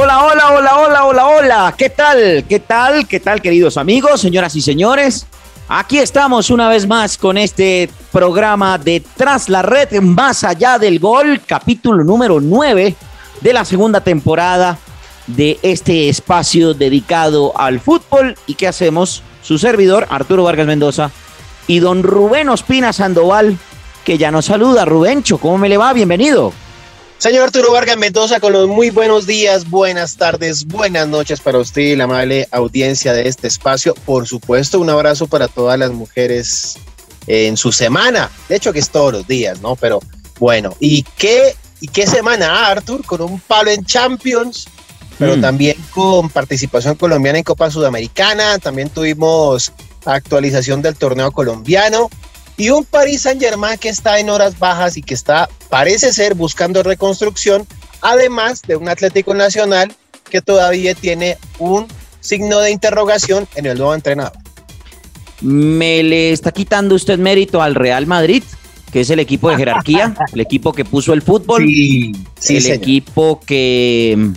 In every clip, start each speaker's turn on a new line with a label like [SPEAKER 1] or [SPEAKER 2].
[SPEAKER 1] Hola, hola, hola, hola, hola, hola. ¿Qué tal? ¿Qué tal? ¿Qué tal, queridos amigos, señoras y señores? Aquí estamos una vez más con este programa de Tras la Red, más allá del gol, capítulo número 9 de la segunda temporada de este espacio dedicado al fútbol. ¿Y qué hacemos? Su servidor, Arturo Vargas Mendoza, y don Rubén Ospina Sandoval, que ya nos saluda. Rubencho, ¿cómo me le va? Bienvenido.
[SPEAKER 2] Señor Arturo Vargas Mendoza, con los muy buenos días, buenas tardes, buenas noches para usted y la amable audiencia de este espacio. Por supuesto, un abrazo para todas las mujeres en su semana. De hecho, que es todos los días, ¿no? Pero bueno, ¿y qué, y qué semana, Artur? Con un palo en Champions, pero
[SPEAKER 1] Mm.
[SPEAKER 2] también con participación colombiana en Copa Sudamericana. También tuvimos actualización del torneo colombiano y un Paris Saint Germain que está en horas bajas y que está, parece ser, buscando reconstrucción, además de un Atlético Nacional que todavía tiene un signo de interrogación en el nuevo entrenador.
[SPEAKER 1] Me le está quitando usted mérito al Real Madrid, que es el equipo de jerarquía, el equipo que puso el fútbol,
[SPEAKER 2] sí,
[SPEAKER 1] el
[SPEAKER 2] señor.
[SPEAKER 1] equipo que,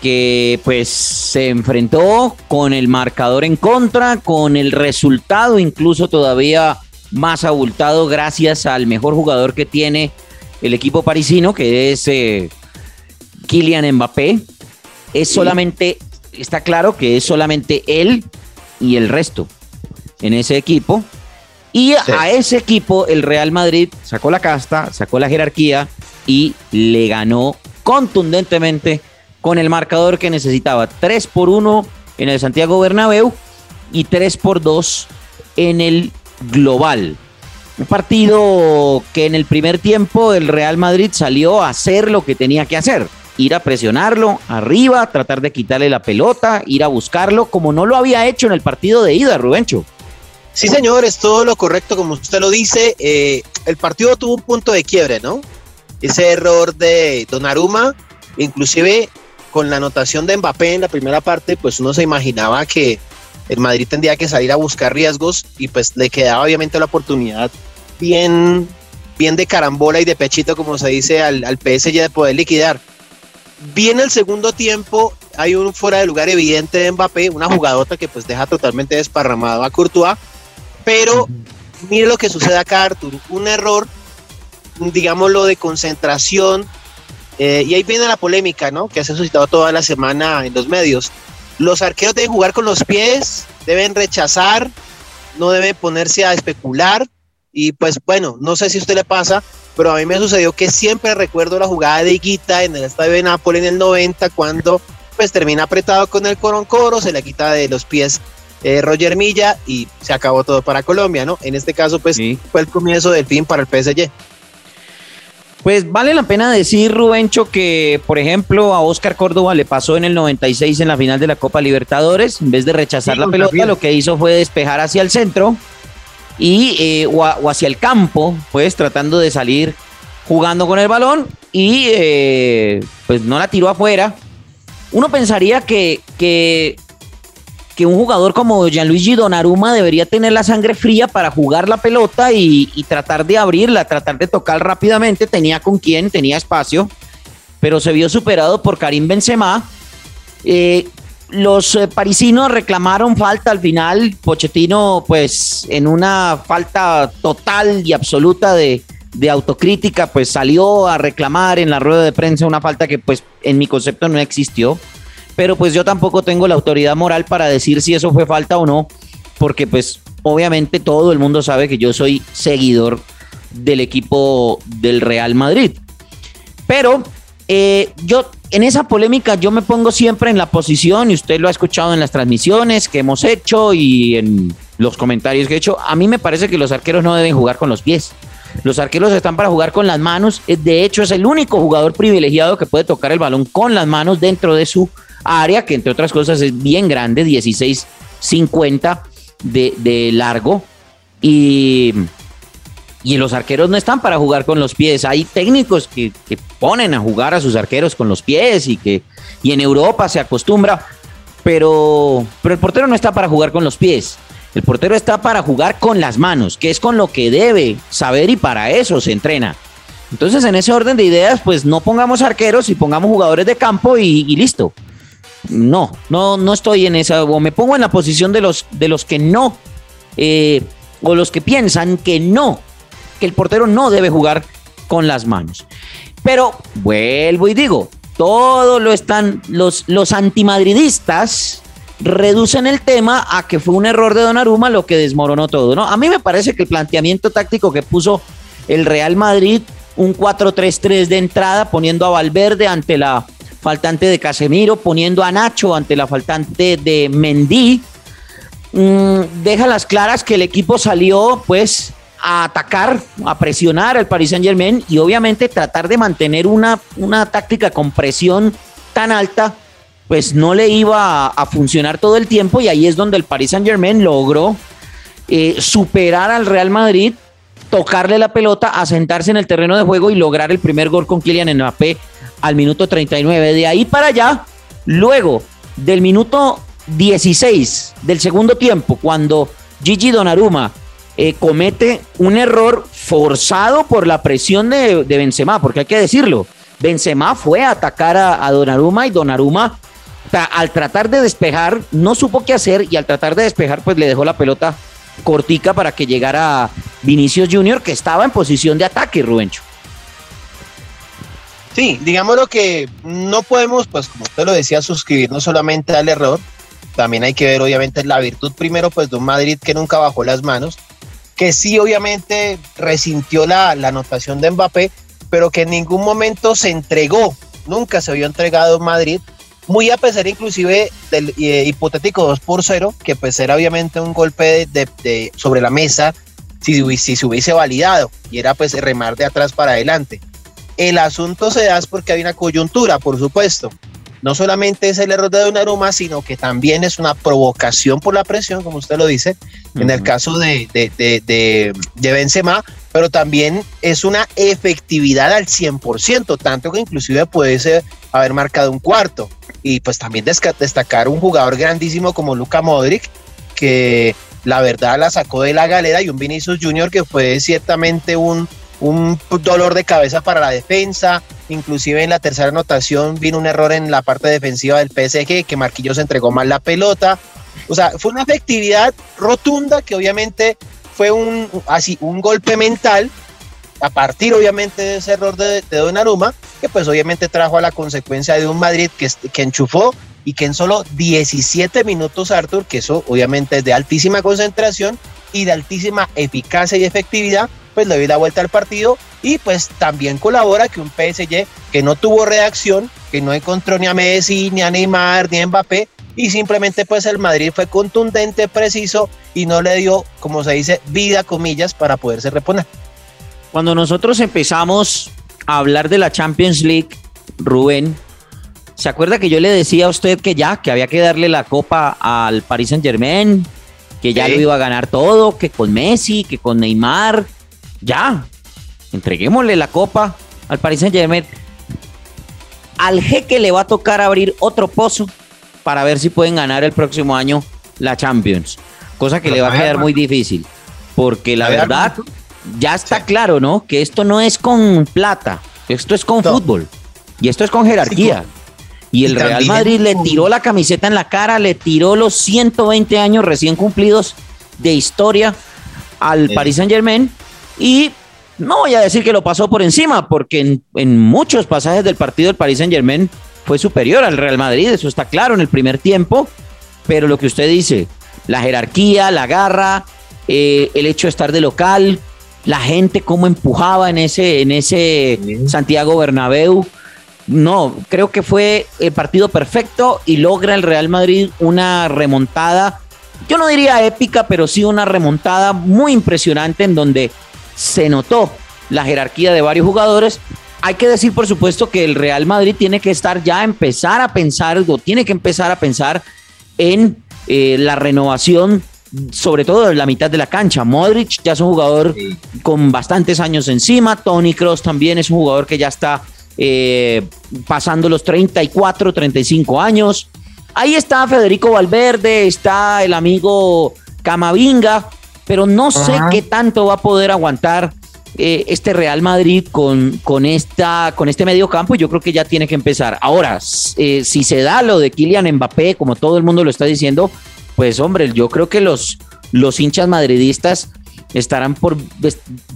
[SPEAKER 1] que pues se enfrentó con el marcador en contra, con el resultado incluso todavía más abultado gracias al mejor jugador que tiene el equipo parisino, que es eh, Kylian Mbappé. Es solamente, está claro que es solamente él y el resto en ese equipo. Y
[SPEAKER 2] Sí.
[SPEAKER 1] a ese equipo el Real Madrid sacó la casta, sacó la jerarquía y le ganó contundentemente con el marcador que necesitaba. 3 por 1 en el Santiago Bernabéu y 3 por 2 en el Global. Un partido que en el primer tiempo el Real Madrid salió a hacer lo que tenía que hacer. Ir a presionarlo arriba, tratar de quitarle la pelota, ir a buscarlo, como no lo había hecho en el partido de ida, Rubencho.
[SPEAKER 2] Sí, señor, es todo lo correcto como usted lo dice. Eh, el partido tuvo un punto de quiebre, ¿no? Ese error de Donnarumma, inclusive con la anotación de Mbappé en la primera parte, pues uno se imaginaba que el Madrid tendría que salir a buscar riesgos y pues le quedaba obviamente la oportunidad bien, bien de carambola y de pechito, como se dice, al, al PSG de poder liquidar. Viene el segundo tiempo, hay un fuera de lugar evidente de Mbappé, una jugadota que pues deja totalmente desparramado a Courtois, pero mire lo que sucede acá, Artur, un error, digámoslo, de concentración, eh, y ahí viene la polémica, ¿no? Que se ha suscitado toda la semana en los medios. Los arqueros deben jugar con los pies, deben rechazar, no deben ponerse a especular, y pues bueno, no sé si a usted le pasa, pero a mí me sucedió que siempre recuerdo la jugada de Higuita en el estadio de Nápoles en el 90, cuando pues termina apretado con el coro se le quita de los pies eh, Roger Milla y se acabó todo para Colombia, ¿no? En este caso, pues
[SPEAKER 1] Sí.
[SPEAKER 2] fue el comienzo del fin para el PSG.
[SPEAKER 1] Pues vale la pena decir, Rubencho, que por ejemplo a Oscar Córdoba le pasó en el 96 en la final de la Copa Libertadores, en vez de rechazar
[SPEAKER 2] Sí,
[SPEAKER 1] la pelota, lo que hizo fue despejar hacia el centro y eh, o, a- o hacia el campo, pues tratando de salir jugando con el balón y eh, pues no la tiró afuera. Uno pensaría que, que, que un jugador como Gianluigi Donnarumma debería tener la sangre fría para jugar la pelota y, tratar de abrirla, tratar de tocar rápidamente. Tenía con quién, tenía espacio, pero se vio superado por Karim Benzema. Eh, los eh, parisinos reclamaron falta al final. Pochettino, pues, en una falta total y absoluta de autocrítica, pues salió a reclamar en la rueda de prensa una falta que, pues, en mi concepto no existió. Pero pues yo tampoco tengo la autoridad moral para decir si eso fue falta o no, porque pues obviamente todo el mundo sabe que yo soy seguidor del equipo del Real Madrid. Pero eh, yo en esa polémica yo me pongo siempre en la posición, y usted lo ha escuchado en las transmisiones que hemos hecho y en los comentarios que he hecho, a mí me parece que los arqueros no deben jugar con los pies. Los arqueros están para jugar con las manos. Eh, De hecho, es el único jugador privilegiado que puede tocar el balón con las manos dentro de su área, que entre otras cosas es bien grande, 16.50 de, de largo. Y, y los arqueros no están para jugar con los pies. Hay técnicos que, que, ponen a jugar a sus arqueros con los pies y que y en Europa se acostumbra, pero, pero el portero no está para jugar con los pies. El portero está para jugar con las manos, que es con lo que debe saber y para eso se entrena. Entonces, en ese orden de ideas, pues no pongamos arqueros y pongamos jugadores de campo y, y listo. No, no, no estoy en esa, o me pongo en la posición de los, de los que no, eh, o los que piensan que no, que el portero no debe jugar con las manos. Pero vuelvo y digo, todo lo están, los, los antimadridistas reducen el tema a que fue un error de Donnarumma lo que desmoronó todo, ¿no? A mí me parece que el planteamiento táctico que puso el Real Madrid, un 4-3-3 de entrada, poniendo a Valverde ante la faltante de Casemiro, poniendo a Nacho ante la faltante de Mendy, mmm, deja las claras que el equipo salió pues a atacar, a presionar al Paris Saint Germain y obviamente tratar de mantener una, una táctica con presión tan alta pues no le iba a, a, funcionar todo el tiempo y ahí es donde el Paris Saint Germain logró eh, superar al Real Madrid, tocarle la pelota, asentarse en el terreno de juego y lograr el primer gol con Kylian Mbappé al minuto 39. De ahí para allá, luego del minuto 16 del segundo tiempo, cuando Gigi Donnarumma eh, comete un error forzado por la presión de, de, Benzema, porque hay que decirlo, Benzema fue a atacar a, a Donnarumma y Donnarumma al tratar de despejar, no supo qué hacer y al tratar de despejar, pues le dejó la pelota cortica para que llegara Vinicius Junior, que estaba en posición de ataque, Rubencho.
[SPEAKER 2] Sí, digámoslo que no podemos, pues como usted lo decía, suscribirnos solamente al error. También hay que ver, obviamente, la virtud primero, pues de un Madrid que nunca bajó las manos, que sí, obviamente, resintió la, la anotación de Mbappé, pero que en ningún momento se entregó, nunca se vio entregado Madrid, muy a pesar inclusive del eh, hipotético 2 por 0, que pues era obviamente un golpe de, sobre la mesa si, si, se hubiese validado y era pues remar de atrás para adelante. El asunto se da es porque hay una coyuntura, por supuesto. No solamente es el error de Donnarumma, sino que también es una provocación por la presión, como usted lo dice, uh -huh. en el caso de, de, de, de Benzema, pero también es una efectividad al 100%, tanto que inclusive puede ser, haber marcado un cuarto. Y pues también destacar un jugador grandísimo como Luka Modric, que la verdad la sacó de la galera, y un Vinicius Junior que fue ciertamente un, un dolor de cabeza para la defensa, inclusive en la tercera anotación vino un error en la parte defensiva del PSG, que Marquillos entregó mal la pelota, o sea, fue una efectividad rotunda que obviamente fue un, así, un golpe mental a partir obviamente de ese error de, de Donnarumma, que pues obviamente trajo a la consecuencia de un Madrid que, que enchufó y que en solo 17 minutos, Arthur, que eso obviamente es de altísima concentración y de altísima eficacia y efectividad, pues le dio la vuelta al partido y pues también colabora que un PSG que no tuvo reacción, que no encontró ni a Messi, ni a Neymar, ni a Mbappé, y simplemente pues el Madrid fue contundente, preciso y no le dio, como se dice, vida, comillas, para poderse reponer.
[SPEAKER 1] Cuando nosotros empezamos a hablar de la Champions League, Rubén, ¿se acuerda que yo le decía a usted que ya, que había que darle la copa al Paris Saint Germain, que ya sí. lo iba a ganar todo, que con Messi, que con Neymar, ya, entreguémosle la copa al Paris Saint Germain. Al jeque le va a tocar abrir otro pozo para ver si pueden ganar el próximo año la Champions, cosa que Pero le va a quedar muy difícil, porque la verdad ya está sí. claro, ¿no? Que esto no es con plata, esto es con no. fútbol y esto es con jerarquía. Y el Real Madrid le tiró la camiseta en la cara, le tiró los 120 años recién cumplidos de historia al. Paris Saint Germain y no voy a decir que lo pasó por encima, porque en, en muchos pasajes del partido el Paris Saint Germain fue superior al Real Madrid, eso está claro en el primer tiempo, pero lo que usted dice, la jerarquía, la garra, eh, el hecho de estar de local, la gente cómo empujaba en ese, en ese. Santiago Bernabéu. No, creo que fue el partido perfecto y logra el Real Madrid una remontada, yo no diría épica, pero sí una remontada muy impresionante en donde se notó la jerarquía de varios jugadores, hay que decir, por supuesto, que el Real Madrid tiene que estar ya a empezar a pensar, o tiene que empezar a pensar en eh, la renovación, sobre todo en la mitad de la cancha. Modric ya es un jugador con bastantes años encima. Tony Cross también es un jugador que ya está eh, pasando los 34, 35 años. Ahí está Federico Valverde, está el amigo Camavinga, pero no sé qué tanto va a poder aguantar eh, este Real Madrid con, con, esta, con este medio campo. Yo creo que ya tiene que empezar. Ahora, eh, si se da lo de Kylian Mbappé, como todo el mundo lo está diciendo, pues hombre, yo creo que los, los hinchas madridistas estarán por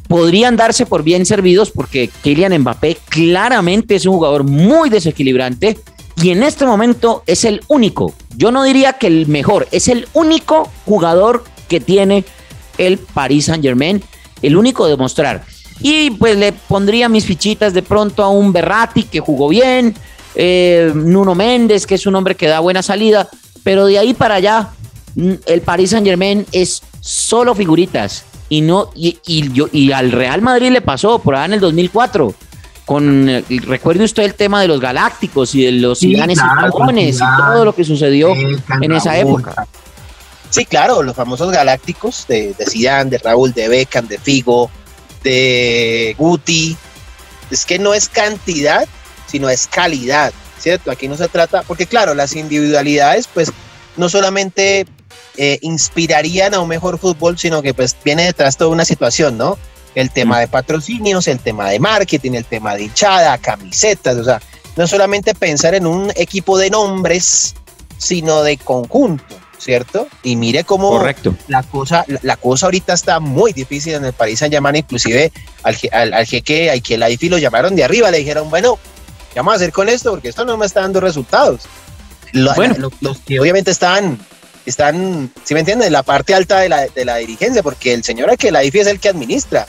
[SPEAKER 1] podrían darse por bien servidos porque Kylian Mbappé claramente es un jugador muy desequilibrante y en este momento es el único, yo no diría que el mejor, es el único jugador que tiene el Paris Saint Germain, el único de mostrar. Y pues le pondría mis fichitas de pronto a un Berratti que jugó bien, eh, Nuno Méndez, que es un hombre que da buena salida, pero de ahí para allá, mm, el Paris Saint Germain es solo figuritas. Y, no, y, yo, y al Real Madrid le pasó por allá en el 2004 con recuerde usted el tema de los galácticos y de los sí, y todo lo que sucedió en esa época.
[SPEAKER 2] Sí, claro, los famosos galácticos de, de Zidane, de Raúl, de Beckham, de Figo, de Guti. Es que no es cantidad, sino es calidad, ¿cierto? Aquí no se trata, porque claro, las individualidades, pues no solamente eh, inspirarían a un mejor fútbol, sino que pues viene detrás toda una situación, ¿no? el tema de patrocinios, el tema de marketing, el tema de hinchada, camisetas, o sea, no solamente pensar en un equipo de nombres, sino de conjunto, ¿cierto? Y mire cómo
[SPEAKER 1] Correcto.
[SPEAKER 2] la cosa, la, cosa ahorita está muy difícil en el París Saint Germain, inclusive al, al, al jeque, al que la IFI lo llamaron de arriba, le dijeron, bueno, ¿qué vamos a hacer con esto? Porque esto no me está dando resultados. bueno. los que obviamente están están, si me entienden, en la parte alta de la, de la dirigencia, porque el señor que la IFI es el que administra.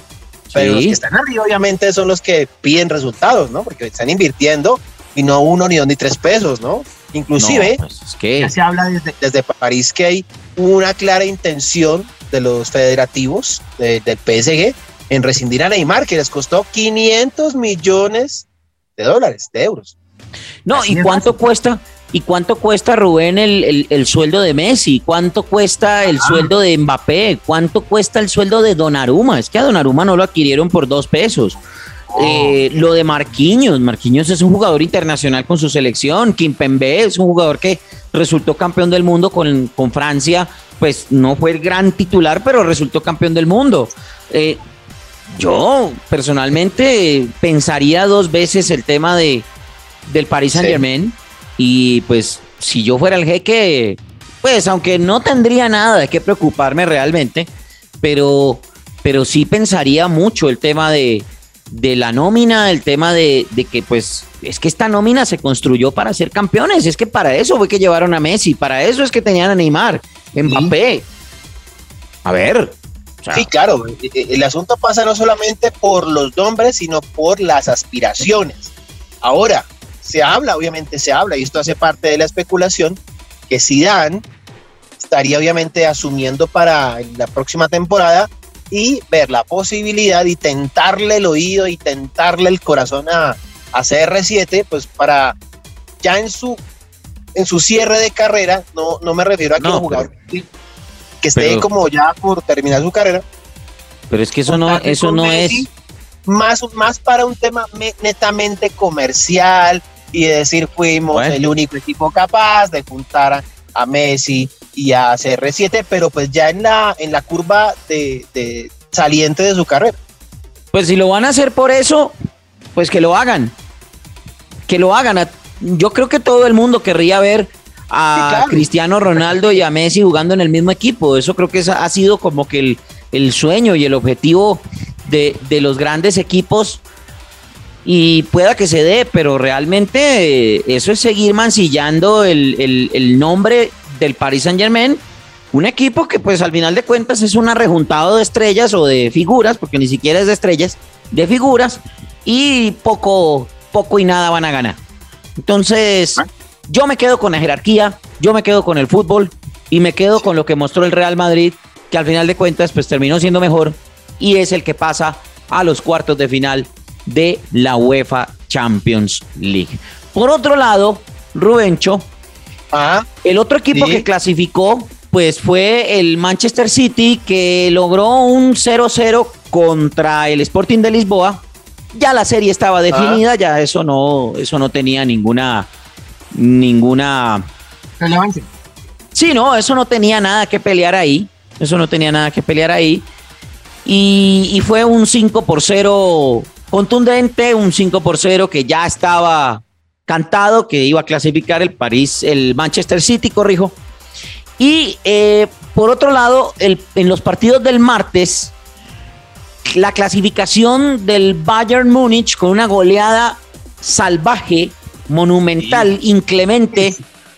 [SPEAKER 2] Pero los que están arriba, obviamente, son los que piden resultados, ¿no? Porque están invirtiendo y no uno, ni dos, ni tres pesos, ¿no? Inclusive,
[SPEAKER 1] pues ya
[SPEAKER 2] se habla desde, desde, París que hay una clara intención de los federativos del PSG en rescindir a Neymar, que les costó 500 millones de dólares, de euros.
[SPEAKER 1] No, Así ¿y cuánto cuesta? ¿Y cuánto cuesta, Rubén, el, el, sueldo de Messi? ¿Cuánto cuesta el sueldo de Mbappé? ¿Cuánto cuesta el sueldo de Donnarumma? Es que a Donnarumma no lo adquirieron por dos pesos. Oh. Eh, lo de Marquinhos, Marquinhos es un jugador internacional con su selección. Kimpembe es un jugador que resultó campeón del mundo con, con Francia. Pues no fue el gran titular, pero resultó campeón del mundo. Eh, yo personalmente pensaría dos veces el tema de, del Paris Saint Germain. Y pues si yo fuera el jeque, pues aunque no tendría nada de qué preocuparme realmente, pero, pero sí pensaría mucho el tema de, de la nómina, el tema de, de, que pues es que esta nómina se construyó para ser campeones, es que para eso fue que llevaron a Messi, para eso es que tenían a Neymar, Mbappé. A ver.
[SPEAKER 2] sí, claro, e, e, el asunto pasa no solamente por los nombres, sino por las aspiraciones. Ahora, se habla, obviamente se habla, y esto hace parte de la especulación, que Zidane estaría obviamente asumiendo para la próxima temporada y ver la posibilidad y tentarle el oído y tentarle el corazón a, a CR7, pues para ya en su en su cierre de carrera, no, no me refiero a que no, que esté como ya por terminar su carrera.
[SPEAKER 1] Pero es que eso no, eso no es
[SPEAKER 2] más, más para un tema netamente comercial, y decir fuimos el único equipo capaz de juntar a, Messi y a CR7, pero pues ya en la, en la curva de, saliente de su carrera.
[SPEAKER 1] Pues si lo van a hacer por eso, pues que lo hagan. Que lo hagan. Yo creo que todo el mundo querría ver a Cristiano Ronaldo y a Messi jugando en el mismo equipo. Eso creo que ha sido como que el, el sueño y el objetivo de, de, los grandes equipos y pueda que se dé, pero realmente eh, eso es seguir mancillando el, nombre del Paris Saint Germain, un equipo que pues al final de cuentas es un arrejuntado de estrellas o de figuras, porque ni siquiera es de estrellas, de figuras, y poco, poco y nada van a ganar. Entonces, yo me quedo con la jerarquía, yo me quedo con el fútbol y me quedo con lo que mostró el Real Madrid, que al final de cuentas pues terminó siendo mejor y es el que pasa a los cuartos de final de la UEFA Champions League. Por otro lado, Rubencho,
[SPEAKER 2] Ah,
[SPEAKER 1] el otro equipo
[SPEAKER 2] Sí.
[SPEAKER 1] que clasificó, pues fue el Manchester City, que logró un 0-0 contra el Sporting de Lisboa. Ya la serie estaba definida, ya eso no, eso no tenía ninguna, ninguna.
[SPEAKER 3] Relevancia.
[SPEAKER 1] Sí, no, eso no tenía nada que pelear ahí. Eso no tenía nada que pelear ahí. Y, y fue un 5 por 0 contundente, un 5 por 0 que ya estaba cantado, que iba a clasificar el París, el Manchester City, corrijo. Y eh, por otro lado, el- en los partidos del martes, la clasificación del Bayern Múnich con una goleada salvaje, monumental, inclemente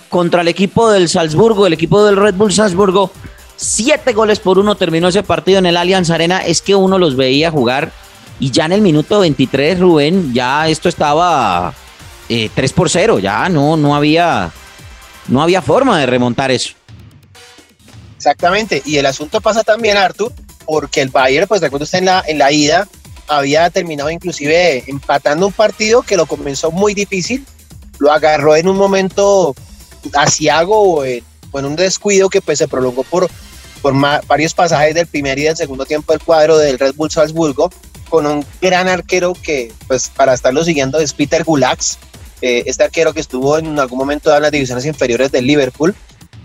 [SPEAKER 1] contra el equipo del Salzburgo, el equipo del Red Bull Salzburgo. Siete goles por uno terminó ese partido en el Allianz Arena. Es que uno los veía jugar y ya en el minuto 23, Rubén, ya esto estaba eh, 3 por 0. Ya no, no, había, no había forma de remontar eso.
[SPEAKER 2] Exactamente, y el asunto pasa también, Arthur, porque el Bayern, pues recuerda usted en la, en la ida, había terminado inclusive empatando un partido que lo comenzó muy difícil, lo agarró en un momento asiago o en, un descuido que pues se prolongó por, por varios pasajes del primer y del segundo tiempo del cuadro del Red Bull Salzburgo, con un gran arquero que pues para estarlo siguiendo es Peter Gulax, eh, este arquero que estuvo en algún momento en las divisiones inferiores del Liverpool,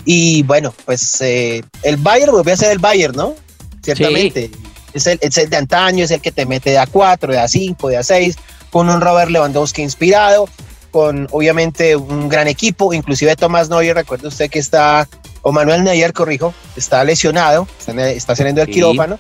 [SPEAKER 2] y bueno, pues eh, el Bayern volvió a ser el Bayern, ¿no? Ciertamente. Es, el, es el de antaño, es el que te mete de A4, de A5, de A6, con un Robert Lewandowski inspirado, con obviamente un gran equipo, inclusive Tomás Neuer, recuerde usted que está, o Manuel Neuer, corrijo, está lesionado, está, saliendo del
[SPEAKER 1] Sí.
[SPEAKER 2] quirófano,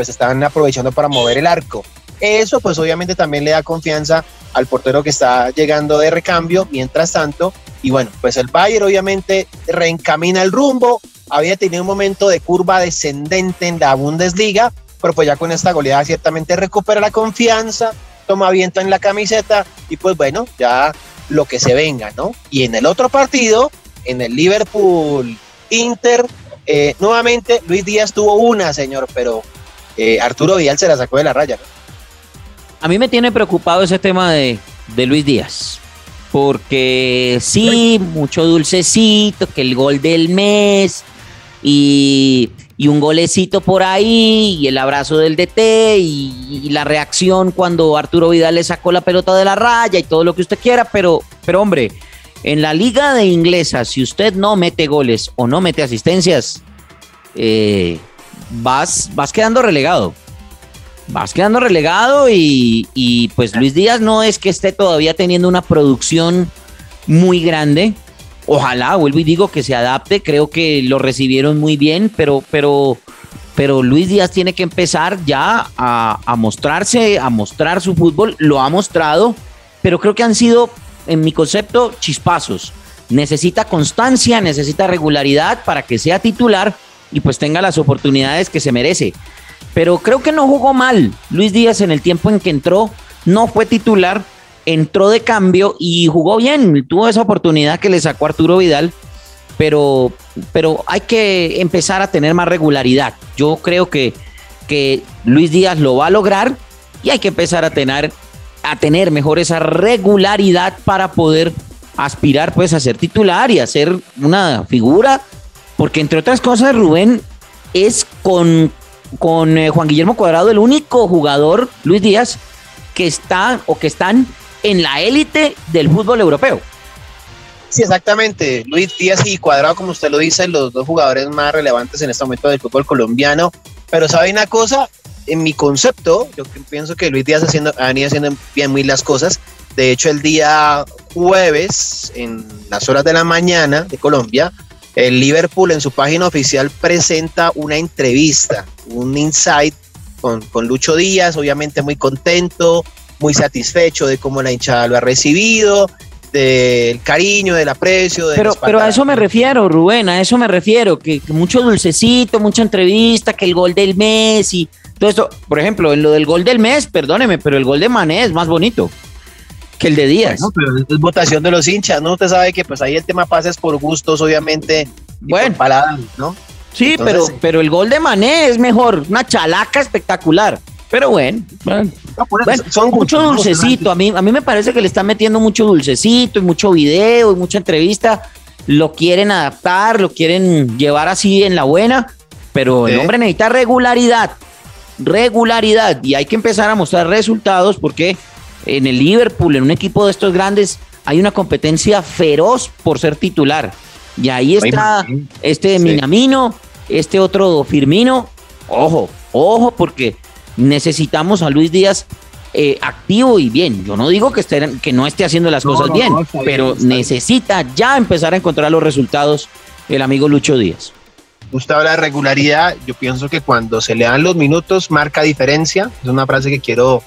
[SPEAKER 2] pues están aprovechando para mover el arco. Eso pues obviamente también le da confianza al portero que está llegando de recambio, mientras tanto, y bueno, pues el Bayern obviamente reencamina el rumbo, había tenido un momento de curva descendente en la Bundesliga, pero pues ya con esta goleada ciertamente recupera la confianza, toma viento en la camiseta y pues bueno, ya lo que se venga, ¿no? Y en el otro partido, en el Liverpool Inter, eh, nuevamente Luis Díaz tuvo una, señor, pero eh, Arturo Vidal se la sacó de la raya.
[SPEAKER 1] A mí me tiene preocupado ese tema de, de Luis Díaz. Porque sí, mucho dulcecito, que el gol del mes y, y un golecito por ahí y el abrazo del DT y, y la reacción cuando Arturo Vidal le sacó la pelota de la raya y todo lo que usted quiera, pero, pero hombre, en la liga de inglesa, si usted no mete goles o no mete asistencias, eh, vas, vas quedando relegado vas quedando relegado y, y, pues Luis Díaz no es que esté todavía teniendo una producción muy grande. Ojalá, vuelvo y digo que se adapte, creo que lo recibieron muy bien, pero, pero, pero Luis Díaz tiene que empezar ya a, a mostrarse, a mostrar su fútbol, lo ha mostrado, pero creo que han sido, en mi concepto, chispazos. Necesita constancia, necesita regularidad para que sea titular y pues tenga las oportunidades que se merece pero creo que no jugó mal. Luis Díaz en el tiempo en que entró no fue titular, entró de cambio y jugó bien. Tuvo esa oportunidad que le sacó Arturo Vidal, pero, pero hay que empezar a tener más regularidad. Yo creo que, que Luis Díaz lo va a lograr y hay que empezar a tener, a tener mejor esa regularidad para poder aspirar pues a ser titular y a ser una figura, porque entre otras cosas Rubén es con con eh, Juan Guillermo Cuadrado, el único jugador, Luis Díaz, que está o que están en la élite del fútbol europeo.
[SPEAKER 2] Sí, exactamente. Luis Díaz y Cuadrado, como usted lo dice, los dos jugadores más relevantes en este momento del fútbol colombiano. Pero sabe una cosa, en mi concepto, yo pienso que Luis Díaz haciendo, ha venido haciendo bien muy las cosas. De hecho, el día jueves, en las horas de la mañana de Colombia, el Liverpool en su página oficial presenta una entrevista, un insight con, con, Lucho Díaz, obviamente muy contento, muy satisfecho de cómo la hinchada lo ha recibido, del cariño, del aprecio. De
[SPEAKER 1] pero, pero a eso me refiero, Rubén, a eso me refiero, que, que, mucho dulcecito, mucha entrevista, que el gol del mes y todo esto. Por ejemplo, en lo del gol del mes, perdóneme, pero el gol de Mané es más bonito que el de Díaz.
[SPEAKER 2] Bueno, pero es votación de los hinchas, ¿no? Usted sabe que pues ahí el tema pasa es por gustos, obviamente,
[SPEAKER 1] bueno.
[SPEAKER 2] palabras, ¿no?
[SPEAKER 1] Sí, Entonces, pero, pero el gol de Mané es mejor, una chalaca espectacular. Pero bueno, bueno. son mucho dulcecito. A mí, a mí me parece que le están metiendo mucho dulcecito y mucho video y mucha entrevista. Lo quieren adaptar, lo quieren llevar así en la buena, pero el hombre necesita regularidad. Regularidad. Y hay que empezar a mostrar resultados porque en el Liverpool, en un equipo de estos grandes, hay una competencia feroz por ser titular. Y ahí está este Minamino, este otro Firmino. Ojo, ojo, porque necesitamos a Luis Díaz eh, activo y bien. Yo no digo que, esté, que no esté haciendo las cosas bien, pero necesita ya empezar a encontrar los resultados el amigo Lucho Díaz.
[SPEAKER 2] Usted habla de regularidad, yo pienso que cuando se le dan los minutos marca diferencia, es una frase que quiero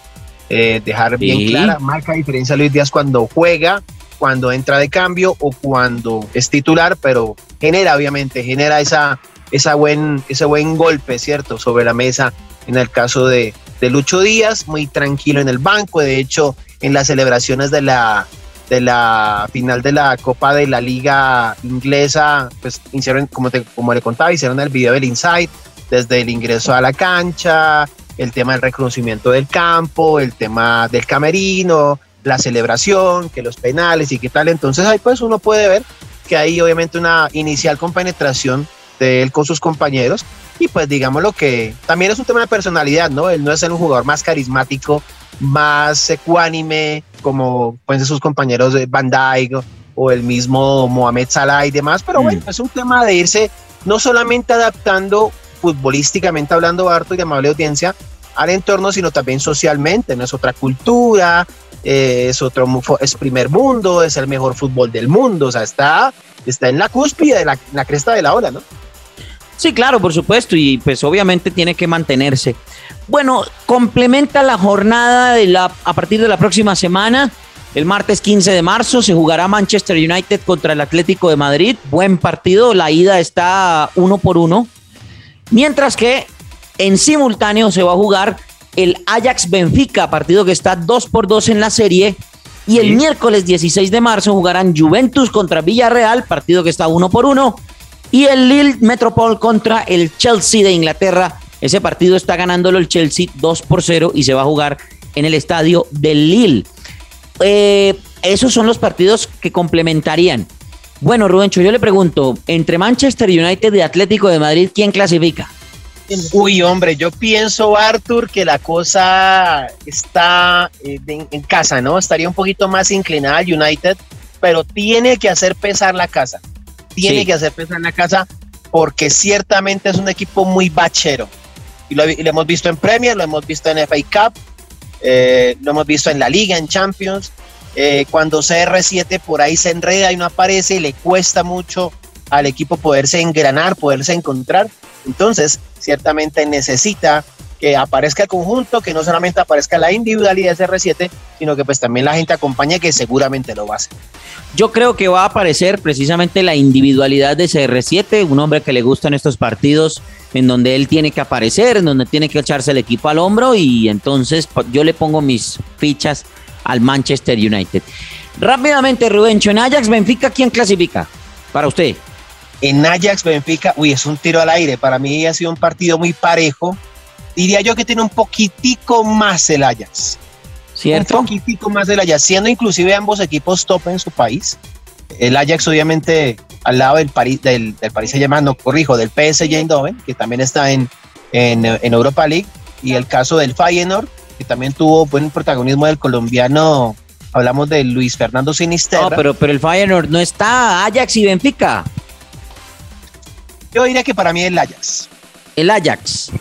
[SPEAKER 2] eh, dejar bien clara, marca diferencia Luis Díaz cuando juega, cuando entra de cambio o cuando es titular, pero genera obviamente, genera esa, esa buen, ese buen golpe, ¿cierto? Sobre la mesa en el caso de, de Lucho Díaz, muy tranquilo en el banco, de hecho en las celebraciones de la, de la final de la Copa de la Liga Inglesa, pues hicieron, como, como le contaba, hicieron el video del Inside, desde el ingreso a la cancha, el tema del reconocimiento del campo, el tema del camerino, la celebración, que los penales y qué tal. Entonces ahí pues uno puede ver que hay obviamente una inicial compenetración de él con sus compañeros y pues digamos lo que también es un tema de personalidad, ¿no? Él no es un jugador más carismático, más ecuánime como pueden ser sus compañeros de Van Dijk o el mismo Mohamed Salah y demás, pero bueno, mm. es un tema de irse no solamente adaptando futbolísticamente hablando harto y de amable audiencia al entorno, sino también socialmente, no es otra cultura, eh, es otro es primer mundo, es el mejor fútbol del mundo, o sea, está, está en la cúspide de la, cresta de la ola, ¿no?
[SPEAKER 1] Sí, claro, por supuesto, y pues obviamente tiene que mantenerse. Bueno, complementa la jornada de la, a partir de la próxima semana. El martes 15 de marzo se jugará Manchester United contra el Atlético de Madrid. Buen partido, la ida está uno por uno. Mientras que en simultáneo se va a jugar el Ajax Benfica, partido que está 2 por 2 en la serie. Y el miércoles 16 de marzo jugarán Juventus contra Villarreal, partido que está 1 por 1. Y el Lille Metropol contra el Chelsea de Inglaterra. Ese partido está ganándolo el Chelsea 2 por 0 y se va a jugar en el estadio del Lille. Eh, esos son los partidos que complementarían. Bueno, Rubencho, yo le pregunto, entre Manchester United y Atlético de Madrid, ¿quién clasifica?
[SPEAKER 2] Uy, hombre, yo pienso, Arthur, que la cosa está eh, en, casa, ¿no? Estaría un poquito más inclinada al United, pero tiene que hacer pesar la casa. Tiene que hacer pesar la casa porque ciertamente es un equipo muy bachero. Y lo, hemos visto en Premier, lo hemos visto en FA Cup, eh, lo hemos visto en la Liga, en Champions. Eh, cuando CR7 por ahí se enreda y no aparece, le cuesta mucho al equipo poderse engranar, poderse encontrar. Entonces, ciertamente necesita que aparezca el conjunto, que no solamente aparezca la individualidad de CR7, sino que pues también la gente acompañe, que seguramente lo va a hacer.
[SPEAKER 1] Yo creo que va a aparecer precisamente la individualidad de CR7, un hombre que le gustan estos partidos en donde él tiene que aparecer, en donde tiene que echarse el equipo al hombro y entonces yo le pongo mis fichas al Manchester United. Rápidamente, Rubencho, en Ajax Benfica, ¿quién clasifica para usted?
[SPEAKER 2] En Ajax Benfica, uy, es un tiro al aire. Para mí ha sido un partido muy parejo. Diría yo que tiene un poquitico más el Ajax.
[SPEAKER 1] ¿Cierto?
[SPEAKER 2] Un poquitico más el Ajax, siendo inclusive ambos equipos top en su país. El Ajax, obviamente, al lado del París, del, del París se llama, no corrijo, del PSG Eindhoven, que también está en, en, en Europa League. Y el caso del Feyenoord, que también tuvo buen protagonismo del colombiano. Hablamos de Luis Fernando Sinisterra.
[SPEAKER 1] No, pero, pero el Feyenoord no está Ajax y Benfica.
[SPEAKER 2] Yo diría que para mí el Ajax.
[SPEAKER 1] El Ajax.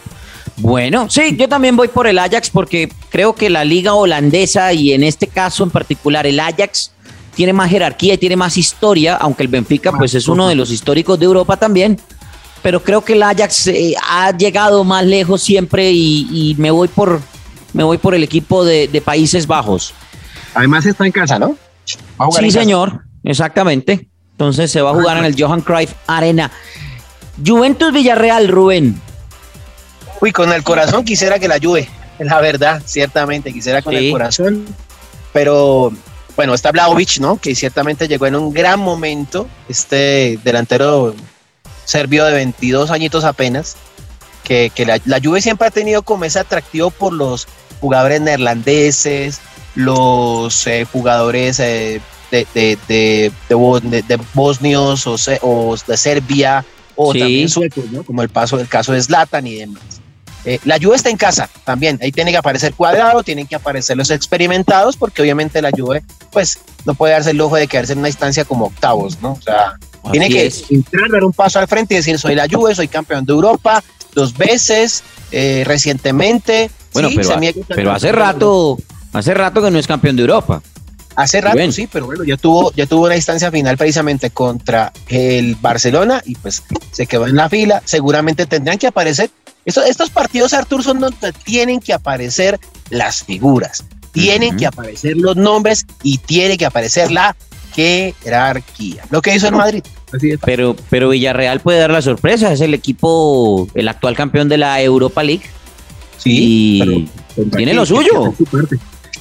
[SPEAKER 1] Bueno, sí, yo también voy por el Ajax porque creo que la liga holandesa y en este caso en particular el Ajax tiene más jerarquía y tiene más historia, aunque el Benfica pues es uno de los históricos de Europa también pero creo que el Ajax eh, ha llegado más lejos siempre y, me voy por me voy por el equipo de, Países Bajos.
[SPEAKER 2] Además está en casa, ¿no?
[SPEAKER 1] Sí, señor, exactamente. Entonces se va a jugar en el Johan Cruyff Arena. Juventus Villarreal, Rubén.
[SPEAKER 2] Uy, con el corazón quisiera que la ayude, la verdad, ciertamente, quisiera con el corazón. Pero bueno, está Blaovic, ¿no? Que ciertamente llegó en un gran momento, este delantero serbio de 22 añitos apenas, que, la, la Juve siempre ha tenido como ese atractivo por los jugadores neerlandeses, los eh, jugadores eh, de, de, de, de, bosnios o, o, de Serbia o también suecos, ¿no? como el, paso, el caso de Zlatan y demás. Eh, la Juve está en casa también, ahí tiene que aparecer cuadrado, tienen que aparecer los experimentados, porque obviamente la Juve pues no puede darse el lujo de quedarse en una instancia como octavos, ¿no? O sea, tiene que entrar, dar un paso al frente y decir, soy la Juve, soy campeón de Europa dos veces, eh, recientemente.
[SPEAKER 1] Bueno, pero, hace rato, hace rato que no es campeón de Europa.
[SPEAKER 2] Hace rato sí, pero bueno, ya tuvo, ya tuvo una instancia final precisamente contra el Barcelona y pues se quedó en la fila. Seguramente tendrán que aparecer. Estos, estos partidos, Artur, son donde tienen que aparecer las figuras, tienen que aparecer los nombres y tiene que aparecer la jerarquía. Lo que hizo en Madrid.
[SPEAKER 1] Pero, pero Villarreal puede dar la sorpresa, es el equipo, el actual campeón de la Europa League. Sí, y tiene lo suyo.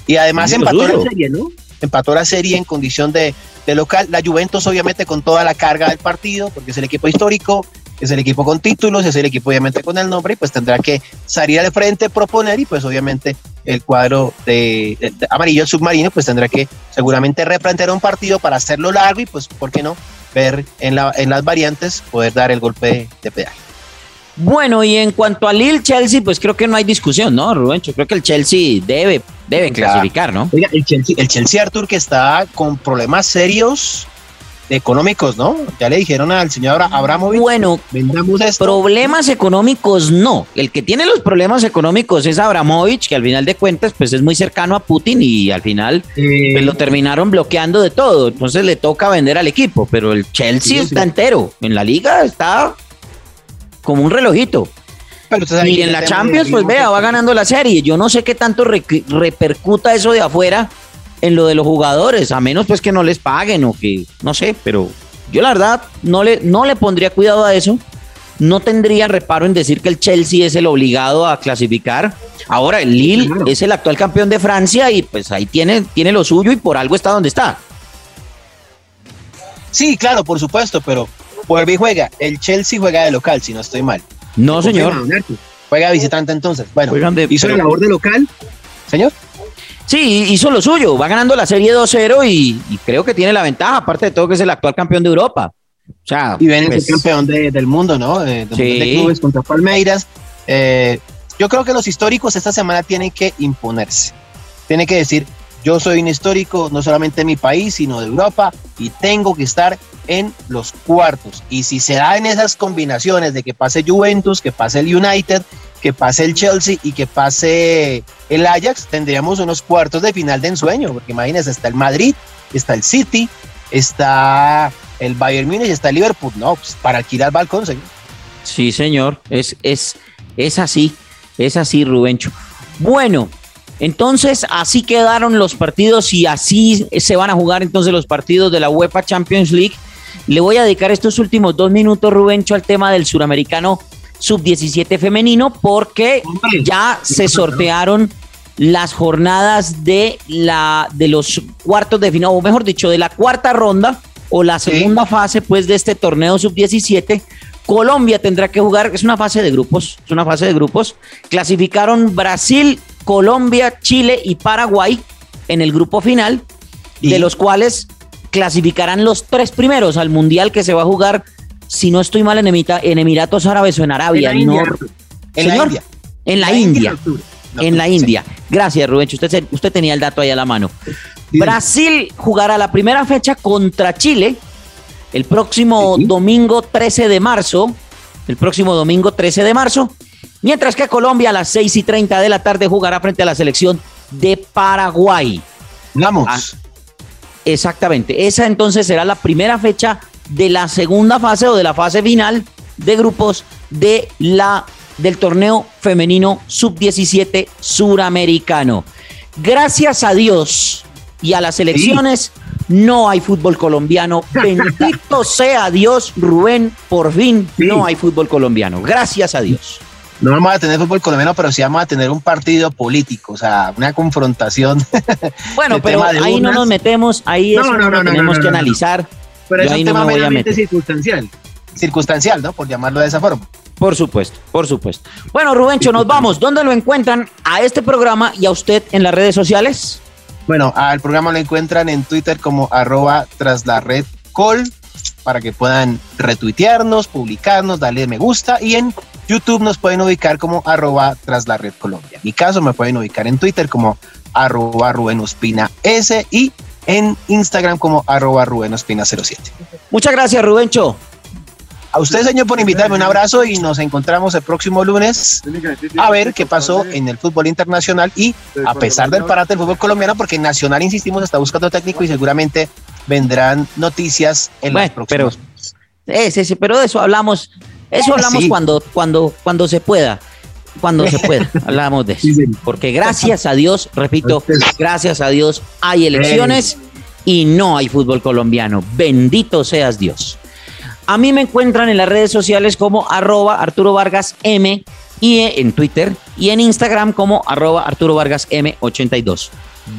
[SPEAKER 2] Y además empató la serie, ¿no? Empató la serie en condición de, de local. La Juventus, obviamente, con toda la carga del partido, porque es el equipo histórico, es el equipo con títulos, es el equipo obviamente con el nombre y pues tendrá que salir al frente, proponer y pues obviamente el cuadro de, amarillo submarino pues tendrá que seguramente replantear un partido para hacerlo largo y pues, ¿por qué no? Ver en, la, en las variantes, poder dar el golpe de, pedal.
[SPEAKER 1] Bueno, y en cuanto al Lille Chelsea, pues creo que no hay discusión, ¿no, Rubén? Yo creo que el Chelsea debe, debe clasificar, ¿no?
[SPEAKER 2] Oiga, el Chelsea, el Chelsea Artur que está con problemas serios económicos, ¿no? Ya le dijeron al señor Abramovich.
[SPEAKER 1] Bueno, problemas económicos no. El que tiene los problemas económicos es Abramovich, que al final de cuentas, pues es muy cercano a Putin y al final pues, lo terminaron bloqueando de todo. Entonces le toca vender al equipo, pero el Chelsea está entero. En la liga está como un relojito. y en la Champions, pues vea, va ganando la serie. Yo no sé qué tanto repercuta eso de afuera en lo de los jugadores, a menos pues que no les paguen o que, no sé, pero yo la verdad no le, no le pondría cuidado a eso. No tendría reparo en decir que el Chelsea es el obligado a clasificar. Ahora, el Lille es el actual campeón de Francia y pues ahí tiene, tiene lo suyo y por algo está donde está.
[SPEAKER 2] Sí, claro, por supuesto, pero y juega. El Chelsea juega de local, si no estoy mal.
[SPEAKER 1] No, señor.
[SPEAKER 2] Juega visitante entonces. Bueno, hizo la labor de local, señor.
[SPEAKER 1] Sí, hizo lo suyo, va ganando la serie 2-0 y, creo que tiene la ventaja, aparte de todo que es el actual campeón de Europa. O sea,
[SPEAKER 2] y ven pues, el campeón del mundo, ¿no? Eh, de clubes contra Palmeiras. Eh, yo creo que los históricos esta semana tienen que imponerse. Tienen que decir, yo soy un histórico no solamente de mi país, sino de Europa y tengo que estar en los cuartos. Y si se da en esas combinaciones de que pase Juventus, que pase el United, que pase el Chelsea y que pase el Ajax, tendríamos unos cuartos de final de ensueño, porque imagínense, está el Madrid, está el City, está el Bayern Múnich, está el Liverpool, no, pues para alquilar balcón, señor.
[SPEAKER 1] Sí, señor, es, es, es así, es así, Rubencho. Bueno, entonces así quedaron los partidos y así se van a jugar entonces los partidos de la UEFA Champions League. Le voy a dedicar estos últimos dos minutos, Rubencho, al tema del suramericano sub-17 femenino porque ya se sortearon las jornadas de la de los cuartos de final, o mejor dicho, de la cuarta ronda o la segunda fase pues de este torneo sub-17. Colombia tendrá que jugar, es una fase de grupos, es una fase de grupos. Clasificaron Brasil, Colombia, Chile y Paraguay en el grupo final, de los cuales clasificarán los tres primeros al mundial que se va a jugar si no estoy mal, en, Emiratos Árabes o en Arabia. En la
[SPEAKER 2] En la India.
[SPEAKER 1] En la, India. en la India. Gracias, Rubén. Usted, usted tenía el dato ahí a la mano. Brasil jugará la primera fecha contra Chile el próximo domingo 13 de marzo. El próximo domingo 13 de marzo. Mientras que Colombia a las 6 y 30 de la tarde jugará frente a la selección de Paraguay.
[SPEAKER 2] Vamos.
[SPEAKER 1] Ah, exactamente. Esa entonces será la primera fecha de la segunda fase o de la fase final de grupos de la, del torneo femenino sub-17 suramericano. Gracias a Dios y a las elecciones no hay fútbol colombiano. Bendito sea Dios, Rubén, por fin no hay fútbol colombiano. Gracias a Dios.
[SPEAKER 2] No vamos a tener fútbol colombiano, pero sí vamos a tener un partido político, o sea, una confrontación.
[SPEAKER 1] Bueno, pero ahí no nos metemos, ahí es lo que tenemos que analizar
[SPEAKER 2] pero es un tema meramente circunstancial. Circunstancial, ¿no? Por llamarlo de esa forma.
[SPEAKER 1] Por supuesto, por supuesto. Bueno, Rubencho, nos vamos. ¿Dónde lo encuentran a este programa y a usted en las redes sociales?
[SPEAKER 2] Bueno, al programa lo encuentran en Twitter como arroba tras la red col para que puedan retuitearnos, publicarnos, darle me gusta y en YouTube nos pueden ubicar como arroba tras la red Colombia. En mi caso me pueden ubicar en Twitter como arroba Rubén S y en Instagram como arroba Rubén 07.
[SPEAKER 1] Muchas gracias, Rubencho.
[SPEAKER 2] A usted, señor, por invitarme. Un abrazo y nos encontramos el próximo lunes a ver qué pasó en el fútbol internacional y a pesar del parate del fútbol colombiano, porque Nacional, insistimos, está buscando técnico y seguramente vendrán noticias en los próximos.
[SPEAKER 1] Pero, sí, sí, pero de eso hablamos, eso hablamos cuando, cuando, cuando se pueda. Cuando se pueda, hablamos de eso. Porque gracias a Dios, repito, gracias a Dios hay elecciones y no hay fútbol colombiano. Bendito seas Dios. A mí me encuentran en las redes sociales como arroba Arturo Vargas M y en Twitter y en Instagram como arroba Arturo Vargas M82.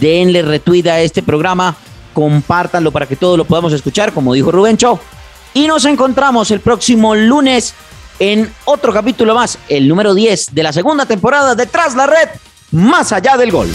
[SPEAKER 1] Denle retweet a este programa, compártanlo para que todos lo podamos escuchar, como dijo Rubén Cho. Y nos encontramos el próximo lunes en otro capítulo más, el número 10 de la segunda temporada de Tras la Red, más allá del gol.